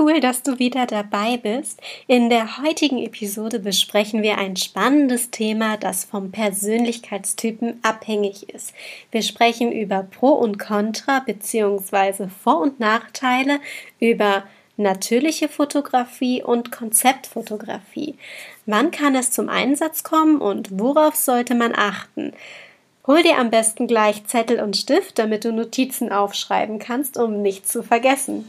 cool, dass du wieder dabei bist. In der heutigen Episode besprechen wir ein spannendes Thema, das vom Persönlichkeitstypen abhängig ist. Wir sprechen über Pro und Contra bzw. Vor- und Nachteile, über natürliche Fotografie und Konzeptfotografie. Wann kann es zum Einsatz kommen und worauf sollte man achten? Hol dir am besten gleich Zettel und Stift, damit du Notizen aufschreiben kannst, um nichts zu vergessen.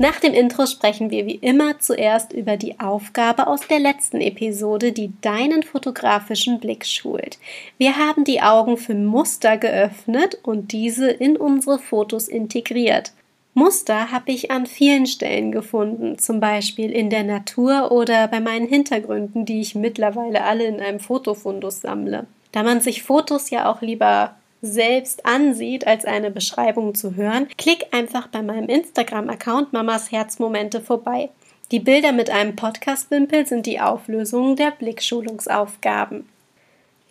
Nach dem Intro sprechen wir wie immer zuerst über die Aufgabe aus der letzten Episode, die deinen fotografischen Blick schult. Wir haben die Augen für Muster geöffnet und diese in unsere Fotos integriert. Muster habe ich an vielen Stellen gefunden, zum Beispiel in der Natur oder bei meinen Hintergründen, die ich mittlerweile alle in einem Fotofundus sammle. Da man sich Fotos ja auch lieber selbst ansieht, als eine Beschreibung zu hören, klick einfach bei meinem Instagram-Account Mamas Herzmomente vorbei. Die Bilder mit einem Podcast-Wimpel sind die Auflösungen der Blickschulungsaufgaben.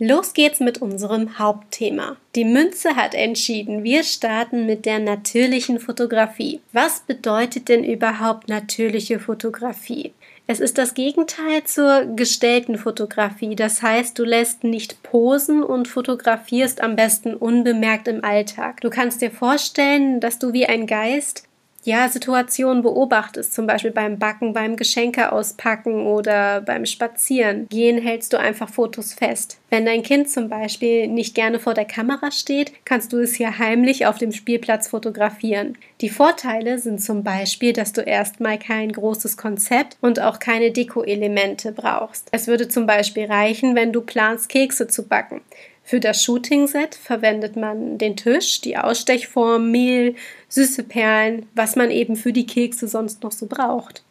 Los geht's mit unserem Hauptthema. Die Münze hat entschieden, wir starten mit der natürlichen Fotografie. Was bedeutet denn überhaupt natürliche Fotografie? Es ist das Gegenteil zur gestellten Fotografie. Das heißt, du lässt nicht posen und fotografierst am besten unbemerkt im Alltag. Du kannst dir vorstellen, dass du wie ein Geist ja, Situationen beobachtest, zum Beispiel beim Backen, beim Geschenke auspacken oder beim Spazieren gehen, hältst du einfach Fotos fest. Wenn dein Kind zum Beispiel nicht gerne vor der Kamera steht, kannst du es hier heimlich auf dem Spielplatz fotografieren. Die Vorteile sind zum Beispiel, dass du erstmal kein großes Konzept und auch keine Deko-Elemente brauchst. Es würde zum Beispiel reichen, wenn du planst, Kekse zu backen. Für das Shooting-Set verwendet man den Tisch, die Ausstechform, Mehl, süße Perlen, was man eben für die Kekse sonst noch so braucht.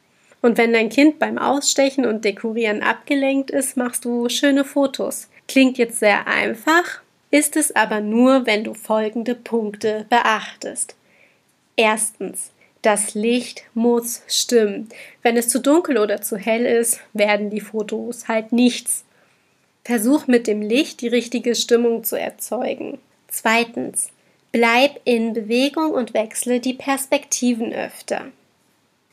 Und wenn dein Kind beim Ausstechen und Dekorieren abgelenkt ist, machst du schöne Fotos. Klingt jetzt sehr einfach, ist es aber nur, wenn du folgende Punkte beachtest. Erstens, das Licht muss stimmen. Wenn es zu dunkel oder zu hell ist, werden die Fotos halt nichts. Versuch mit dem Licht die richtige Stimmung zu erzeugen. Zweitens, bleib in Bewegung und wechsle die Perspektiven öfter.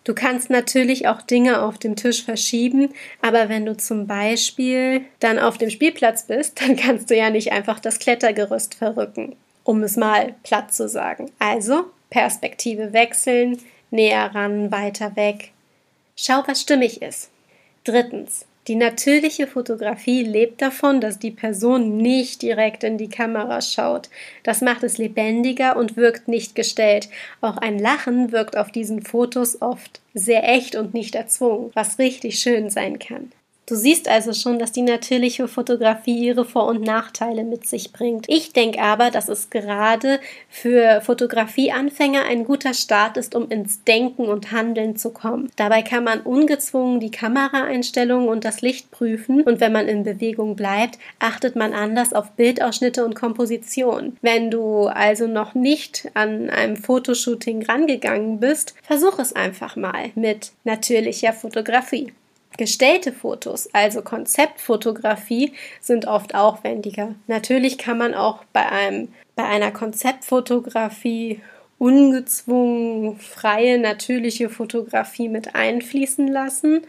Du kannst natürlich auch Dinge auf dem Tisch verschieben, aber wenn du zum Beispiel dann auf dem Spielplatz bist, dann kannst du ja nicht einfach das Klettergerüst verrücken, um es mal platt zu sagen. Also Perspektive wechseln, näher ran, weiter weg. Schau, was stimmig ist. Drittens, die natürliche Fotografie lebt davon, dass die Person nicht direkt in die Kamera schaut. Das macht es lebendiger und wirkt nicht gestellt. Auch ein Lachen wirkt auf diesen Fotos oft sehr echt und nicht erzwungen, was richtig schön sein kann. Du siehst also schon, dass die natürliche Fotografie ihre Vor- und Nachteile mit sich bringt. Ich denke aber, dass es gerade für Fotografieanfänger ein guter Start ist, um ins Denken und Handeln zu kommen. Dabei kann man ungezwungen die Kameraeinstellungen und das Licht prüfen und wenn man in Bewegung bleibt, achtet man anders auf Bildausschnitte und Komposition. Wenn du also noch nicht an einem Fotoshooting rangegangen bist, versuch es einfach mal mit natürlicher Fotografie. Gestellte Fotos, also Konzeptfotografie, sind oft aufwendiger. Natürlich kann man auch bei einem bei einer Konzeptfotografie ungezwungen freie natürliche Fotografie mit einfließen lassen,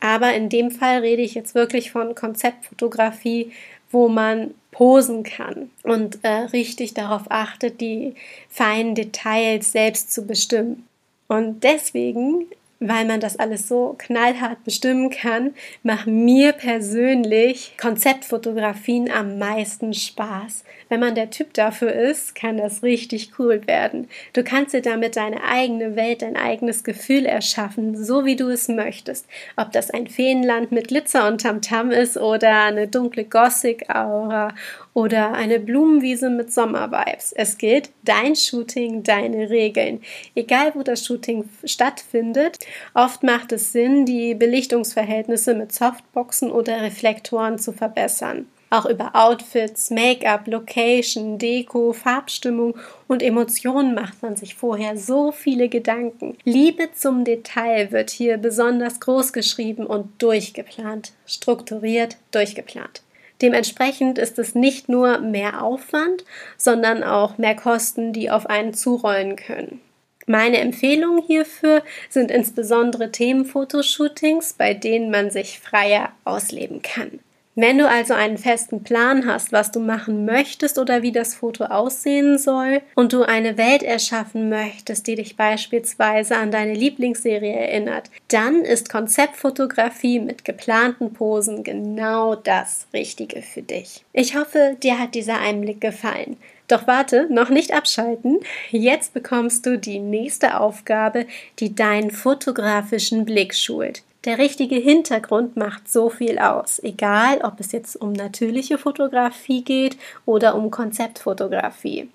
aber in dem Fall rede ich jetzt wirklich von Konzeptfotografie, wo man posen kann und äh, richtig darauf achtet, die feinen Details selbst zu bestimmen. Und deswegen weil man das alles so knallhart bestimmen kann, machen mir persönlich Konzeptfotografien am meisten Spaß. Wenn man der Typ dafür ist, kann das richtig cool werden. Du kannst dir damit deine eigene Welt, dein eigenes Gefühl erschaffen, so wie du es möchtest. Ob das ein Feenland mit Glitzer und Tamtam ist oder eine dunkle Gothic-Aura oder eine Blumenwiese mit Sommervibes. Es gilt dein Shooting, deine Regeln. Egal wo das Shooting stattfindet, Oft macht es Sinn, die Belichtungsverhältnisse mit Softboxen oder Reflektoren zu verbessern. Auch über Outfits, Make-up, Location, Deko, Farbstimmung und Emotionen macht man sich vorher so viele Gedanken. Liebe zum Detail wird hier besonders groß geschrieben und durchgeplant, strukturiert, durchgeplant. Dementsprechend ist es nicht nur mehr Aufwand, sondern auch mehr Kosten, die auf einen zurollen können. Meine Empfehlungen hierfür sind insbesondere Themenfotoshootings, bei denen man sich freier ausleben kann. Wenn du also einen festen Plan hast, was du machen möchtest oder wie das Foto aussehen soll und du eine Welt erschaffen möchtest, die dich beispielsweise an deine Lieblingsserie erinnert, dann ist Konzeptfotografie mit geplanten Posen genau das Richtige für dich. Ich hoffe, dir hat dieser Einblick gefallen. Doch warte, noch nicht abschalten. Jetzt bekommst du die nächste Aufgabe, die deinen fotografischen Blick schult. Der richtige Hintergrund macht so viel aus, egal ob es jetzt um natürliche Fotografie geht oder um Konzeptfotografie.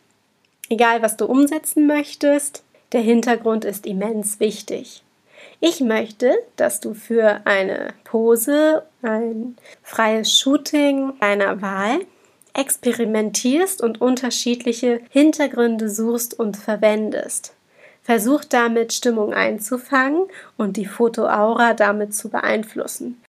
Egal was du umsetzen möchtest, der Hintergrund ist immens wichtig. Ich möchte, dass du für eine Pose, ein freies Shooting deiner Wahl experimentierst und unterschiedliche Hintergründe suchst und verwendest. Versuch damit Stimmung einzufangen und die Fotoaura damit zu beeinflussen.